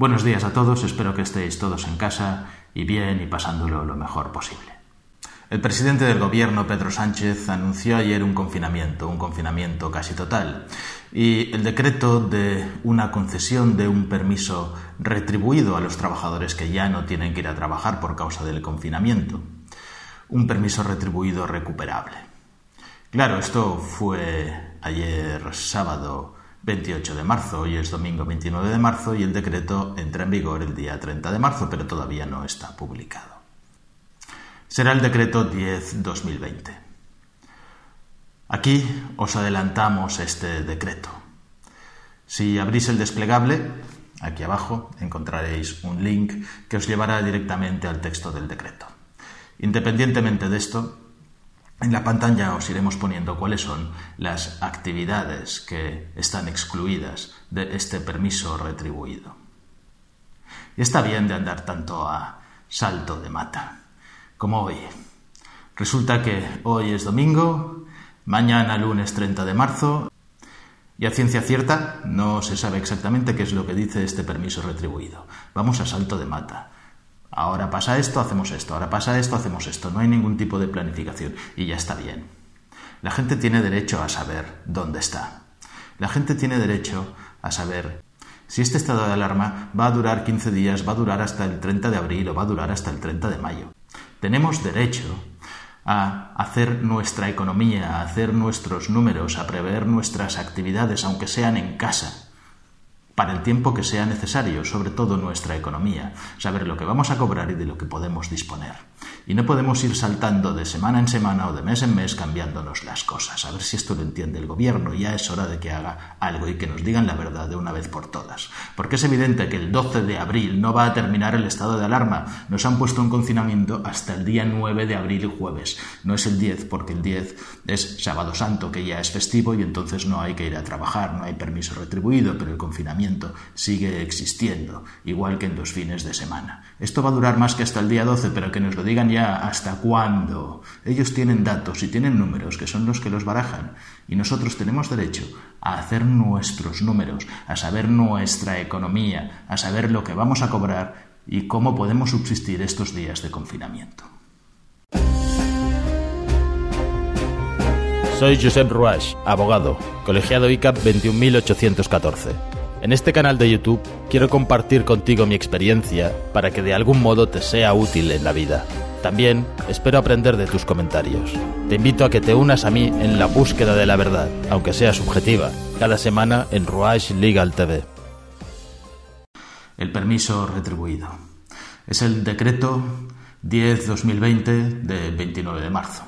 Buenos días a todos, espero que estéis todos en casa y bien y pasándolo lo mejor posible. El presidente del gobierno, Pedro Sánchez, anunció ayer un confinamiento, un confinamiento casi total, y el decreto de una concesión de un permiso retribuido a los trabajadores que ya no tienen que ir a trabajar por causa del confinamiento. Un permiso retribuido recuperable. Claro, esto fue ayer sábado 28 de marzo, hoy es domingo 29 de marzo y el decreto entra en vigor el día 30 de marzo, pero todavía no está publicado será el decreto 10-2020. Aquí os adelantamos este decreto. Si abrís el desplegable, aquí abajo encontraréis un link que os llevará directamente al texto del decreto. Independientemente de esto, en la pantalla os iremos poniendo cuáles son las actividades que están excluidas de este permiso retribuido. Está bien de andar tanto a salto de mata como hoy. Resulta que hoy es domingo, mañana lunes 30 de marzo, y a ciencia cierta no se sabe exactamente qué es lo que dice este permiso retribuido. Vamos a salto de mata. Ahora pasa esto, hacemos esto, ahora pasa esto, hacemos esto. No hay ningún tipo de planificación y ya está bien. La gente tiene derecho a saber dónde está. La gente tiene derecho a saber si este estado de alarma va a durar 15 días, va a durar hasta el 30 de abril o va a durar hasta el 30 de mayo. Tenemos derecho a hacer nuestra economía, a hacer nuestros números, a prever nuestras actividades, aunque sean en casa, para el tiempo que sea necesario, sobre todo nuestra economía, saber lo que vamos a cobrar y de lo que podemos disponer. Y no podemos ir saltando de semana en semana o de mes en mes cambiándonos las cosas. A ver si esto lo entiende el gobierno. Ya es hora de que haga algo y que nos digan la verdad de una vez por todas. Porque es evidente que el 12 de abril no va a terminar el estado de alarma. Nos han puesto un confinamiento hasta el día 9 de abril, jueves. No es el 10, porque el 10 es sábado santo, que ya es festivo y entonces no hay que ir a trabajar, no hay permiso retribuido, pero el confinamiento sigue existiendo, igual que en los fines de semana. Esto va a durar más que hasta el día 12, pero que nos lo digan hasta cuándo. Ellos tienen datos y tienen números que son los que los barajan y nosotros tenemos derecho a hacer nuestros números, a saber nuestra economía, a saber lo que vamos a cobrar y cómo podemos subsistir estos días de confinamiento. Soy Josep Ruach, abogado, colegiado ICAP 21814. En este canal de YouTube quiero compartir contigo mi experiencia para que de algún modo te sea útil en la vida. También espero aprender de tus comentarios. Te invito a que te unas a mí en la búsqueda de la verdad, aunque sea subjetiva, cada semana en Ruach Legal TV. El permiso retribuido. Es el decreto 10-2020 de 29 de marzo.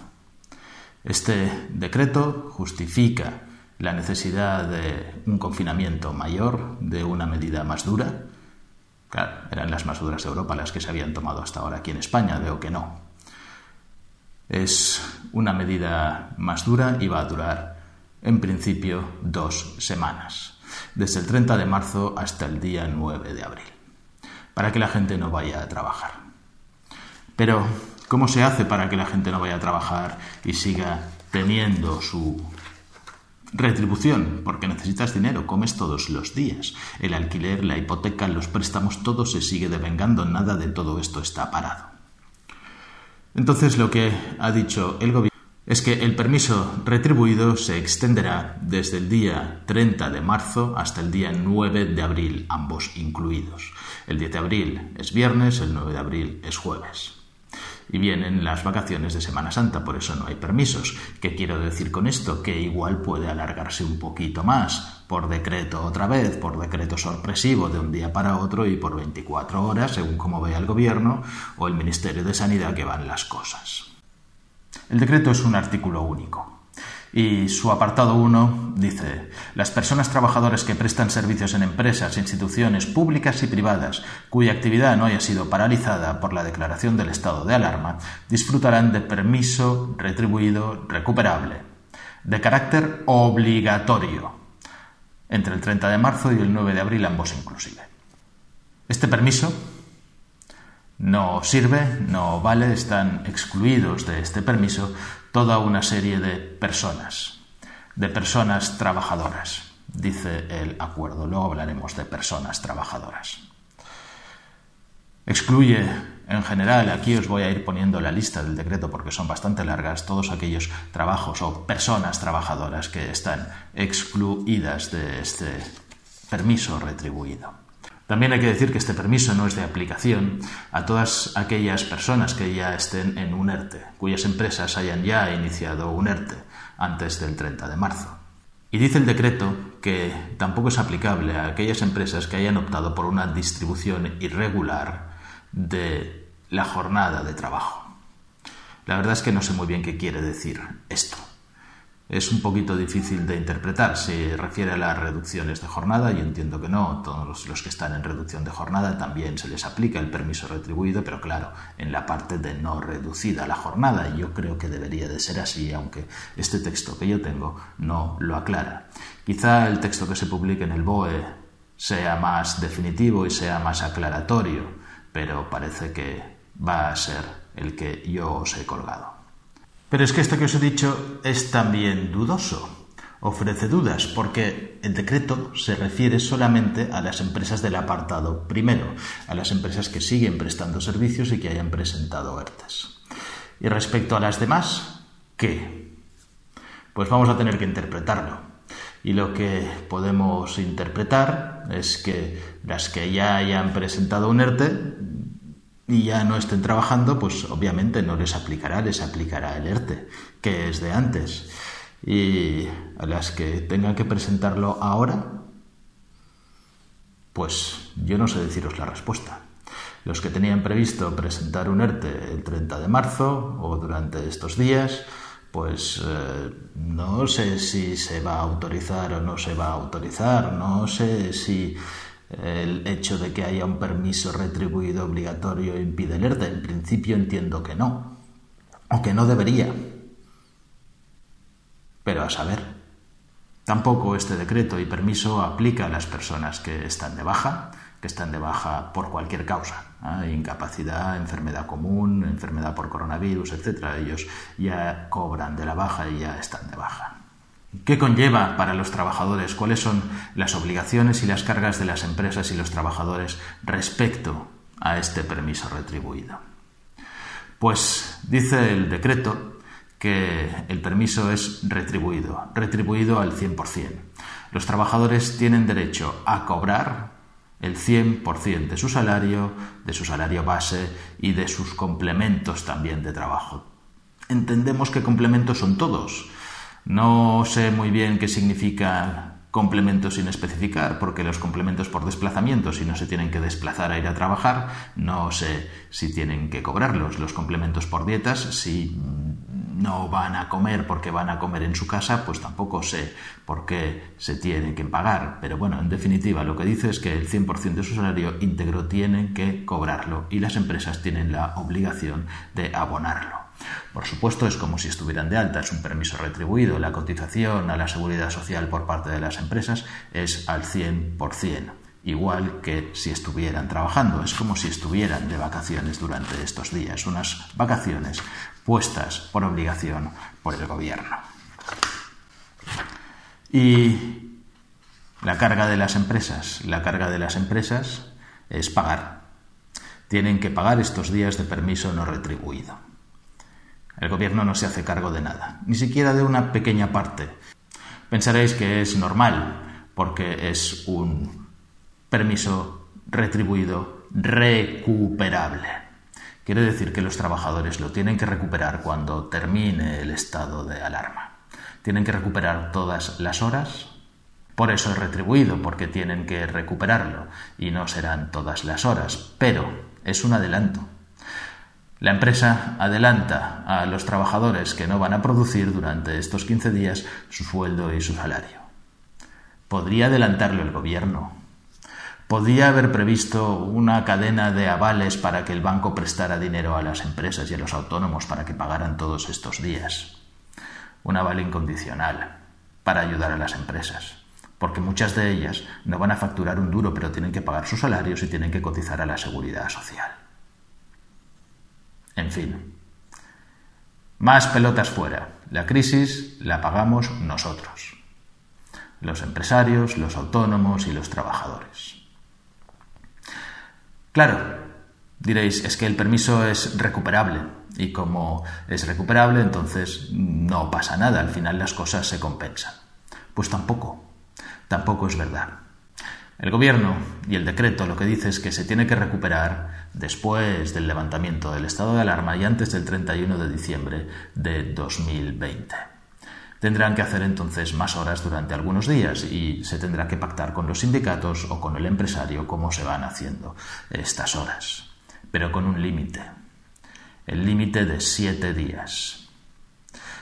Este decreto justifica la necesidad de un confinamiento mayor, de una medida más dura. Claro, eran las más duras de Europa las que se habían tomado hasta ahora aquí en España, veo que no. Es una medida más dura y va a durar, en principio, dos semanas, desde el 30 de marzo hasta el día 9 de abril, para que la gente no vaya a trabajar. Pero, ¿cómo se hace para que la gente no vaya a trabajar y siga teniendo su Retribución, porque necesitas dinero, comes todos los días. El alquiler, la hipoteca, los préstamos, todo se sigue devengando, nada de todo esto está parado. Entonces lo que ha dicho el gobierno es que el permiso retribuido se extenderá desde el día 30 de marzo hasta el día 9 de abril, ambos incluidos. El 10 de abril es viernes, el 9 de abril es jueves y vienen las vacaciones de Semana Santa, por eso no hay permisos. ¿Qué quiero decir con esto? Que igual puede alargarse un poquito más, por decreto otra vez, por decreto sorpresivo de un día para otro y por 24 horas, según como vea el Gobierno o el Ministerio de Sanidad que van las cosas. El decreto es un artículo único Y su apartado 1 dice, las personas trabajadoras que prestan servicios en empresas, instituciones públicas y privadas cuya actividad no haya sido paralizada por la declaración del estado de alarma disfrutarán de permiso retribuido recuperable, de carácter obligatorio, entre el 30 de marzo y el 9 de abril ambos inclusive. Este permiso no sirve, no vale, están excluidos de este permiso toda una serie de personas, de personas trabajadoras, dice el acuerdo. Luego hablaremos de personas trabajadoras. Excluye en general, aquí os voy a ir poniendo la lista del decreto porque son bastante largas, todos aquellos trabajos o personas trabajadoras que están excluidas de este permiso retribuido. También hay que decir que este permiso no es de aplicación a todas aquellas personas que ya estén en un ERTE, cuyas empresas hayan ya iniciado un ERTE antes del 30 de marzo. Y dice el decreto que tampoco es aplicable a aquellas empresas que hayan optado por una distribución irregular de la jornada de trabajo. La verdad es que no sé muy bien qué quiere decir esto es un poquito difícil de interpretar. Se refiere a las reducciones de jornada y entiendo que no. Todos los que están en reducción de jornada también se les aplica el permiso retribuido, pero claro, en la parte de no reducida la jornada. Yo creo que debería de ser así, aunque este texto que yo tengo no lo aclara. Quizá el texto que se publique en el BOE sea más definitivo y sea más aclaratorio, pero parece que va a ser el que yo os he colgado. Pero es que esto que os he dicho es también dudoso, ofrece dudas, porque el decreto se refiere solamente a las empresas del apartado primero, a las empresas que siguen prestando servicios y que hayan presentado ERTES. Y respecto a las demás, ¿qué? Pues vamos a tener que interpretarlo. Y lo que podemos interpretar es que las que ya hayan presentado un ERTE y ya no estén trabajando, pues obviamente no les aplicará, les aplicará el ERTE, que es de antes. Y a las que tengan que presentarlo ahora, pues yo no sé deciros la respuesta. Los que tenían previsto presentar un ERTE el 30 de marzo o durante estos días, pues eh, no sé si se va a autorizar o no se va a autorizar, no sé si el hecho de que haya un permiso retribuido obligatorio impide el ERTE. En principio entiendo que no, o que no debería. Pero a saber, tampoco este decreto y permiso aplica a las personas que están de baja, que están de baja por cualquier causa, incapacidad, enfermedad común, enfermedad por coronavirus, etc. Ellos ya cobran de la baja y ya están de baja. ¿Qué conlleva para los trabajadores? ¿Cuáles son las obligaciones y las cargas de las empresas y los trabajadores respecto a este permiso retribuido? Pues dice el decreto que el permiso es retribuido, retribuido al 100%. Los trabajadores tienen derecho a cobrar el 100% de su salario, de su salario base y de sus complementos también de trabajo. Entendemos que complementos son todos, no sé muy bien qué significa complemento sin especificar, porque los complementos por desplazamiento, si no se tienen que desplazar a ir a trabajar, no sé si tienen que cobrarlos. Los complementos por dietas, si no van a comer porque van a comer en su casa, pues tampoco sé por qué se tiene que pagar. Pero bueno, en definitiva, lo que dice es que el 100% de su salario íntegro tienen que cobrarlo y las empresas tienen la obligación de abonarlo. Por supuesto, es como si estuvieran de alta, es un permiso retribuido. La cotización a la seguridad social por parte de las empresas es al 100%, igual que si estuvieran trabajando. Es como si estuvieran de vacaciones durante estos días, unas vacaciones puestas por obligación por el gobierno. Y la carga de las empresas, la carga de las empresas es pagar. Tienen que pagar estos días de permiso no retribuido. El gobierno no se hace cargo de nada, ni siquiera de una pequeña parte. Pensaréis que es normal, porque es un permiso retribuido recuperable. Quiere decir que los trabajadores lo tienen que recuperar cuando termine el estado de alarma. Tienen que recuperar todas las horas. Por eso es retribuido, porque tienen que recuperarlo y no serán todas las horas. Pero es un adelanto. La empresa adelanta a los trabajadores que no van a producir durante estos 15 días su sueldo y su salario. Podría adelantarlo el gobierno. Podría haber previsto una cadena de avales para que el banco prestara dinero a las empresas y a los autónomos para que pagaran todos estos días. Un aval incondicional para ayudar a las empresas porque muchas de ellas no van a facturar un duro, pero tienen que pagar sus salarios y tienen que cotizar a la seguridad social. En fin, más pelotas fuera. La crisis la pagamos nosotros, los empresarios, los autónomos y los trabajadores. Claro, diréis, es que el permiso es recuperable y como es recuperable, entonces no pasa nada, al final las cosas se compensan. Pues tampoco, tampoco es verdad. El gobierno y el decreto lo que dice es que se tiene que recuperar después del levantamiento del estado de alarma y antes del 31 de diciembre de 2020. Tendrán que hacer entonces más horas durante algunos días y se tendrá que pactar con los sindicatos o con el empresario cómo se van haciendo estas horas, pero con un límite, el límite de siete días.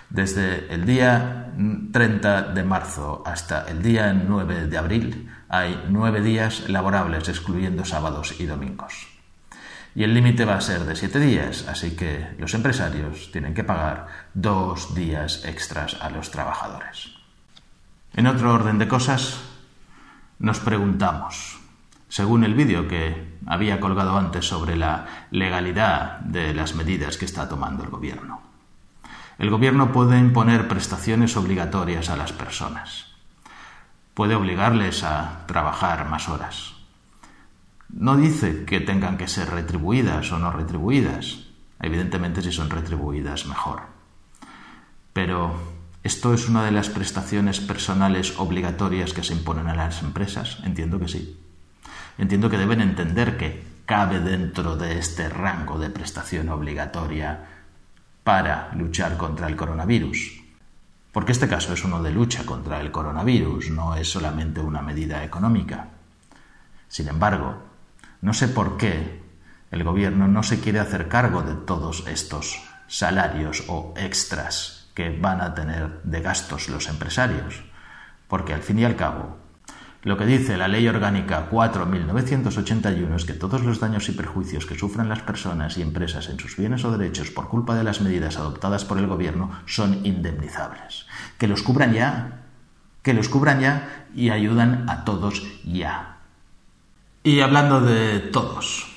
Desde el día 30 de marzo hasta el día 9 de abril hay nueve días laborables, excluyendo sábados y domingos. Y el límite va a ser de siete días, así que los empresarios tienen que pagar dos días extras a los trabajadores. En otro orden de cosas, nos preguntamos, según el vídeo que había colgado antes sobre la legalidad de las medidas que está tomando el gobierno. El gobierno puede imponer prestaciones obligatorias a las personas puede obligarles a trabajar más horas. No dice que tengan que ser retribuidas o no retribuidas. Evidentemente si son retribuidas mejor. Pero ¿esto es una de las prestaciones personales obligatorias que se imponen a las empresas? Entiendo que sí. Entiendo que deben entender que cabe dentro de este rango de prestación obligatoria para luchar contra el coronavirus. Porque este caso es uno de lucha contra el coronavirus, no es solamente una medida económica. Sin embargo, no sé por qué el gobierno no se quiere hacer cargo de todos estos salarios o extras que van a tener de gastos los empresarios, porque al fin y al cabo lo que dice la Ley Orgánica 4.981 es que todos los daños y perjuicios que sufran las personas y empresas en sus bienes o derechos por culpa de las medidas adoptadas por el Gobierno son indemnizables. Que los cubran ya, que los cubran ya y ayudan a todos ya. Y hablando de todos,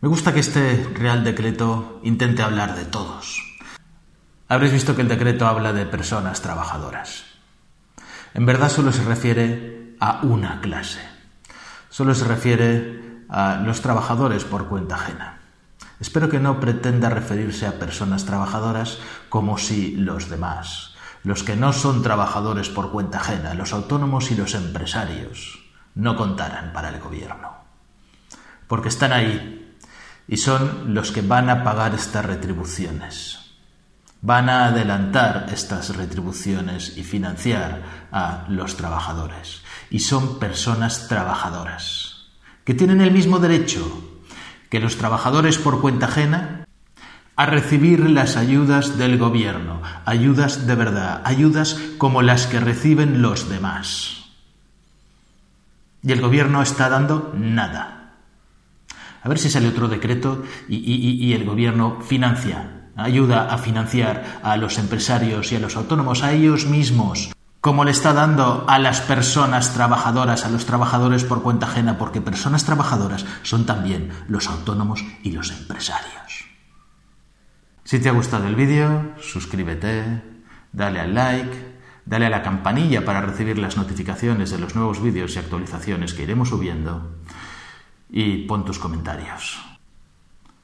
me gusta que este Real Decreto intente hablar de todos. Habréis visto que el decreto habla de personas trabajadoras. En verdad solo se refiere a una clase. Solo se refiere a los trabajadores por cuenta ajena. Espero que no pretenda referirse a personas trabajadoras como si los demás, los que no son trabajadores por cuenta ajena, los autónomos y los empresarios, no contaran para el gobierno. Porque están ahí y son los que van a pagar estas retribuciones van a adelantar estas retribuciones y financiar a los trabajadores. Y son personas trabajadoras, que tienen el mismo derecho que los trabajadores por cuenta ajena a recibir las ayudas del gobierno, ayudas de verdad, ayudas como las que reciben los demás. Y el gobierno está dando nada. A ver si sale otro decreto y, y el gobierno financia ayuda a financiar a los empresarios y a los autónomos, a ellos mismos, como le está dando a las personas trabajadoras, a los trabajadores por cuenta ajena, porque personas trabajadoras son también los autónomos y los empresarios. Si te ha gustado el vídeo, suscríbete, dale al like, dale a la campanilla para recibir las notificaciones de los nuevos vídeos y actualizaciones que iremos subiendo y pon tus comentarios.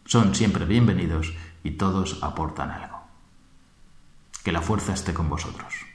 Son siempre bienvenidos y todos aportan algo. Que la fuerza esté con vosotros.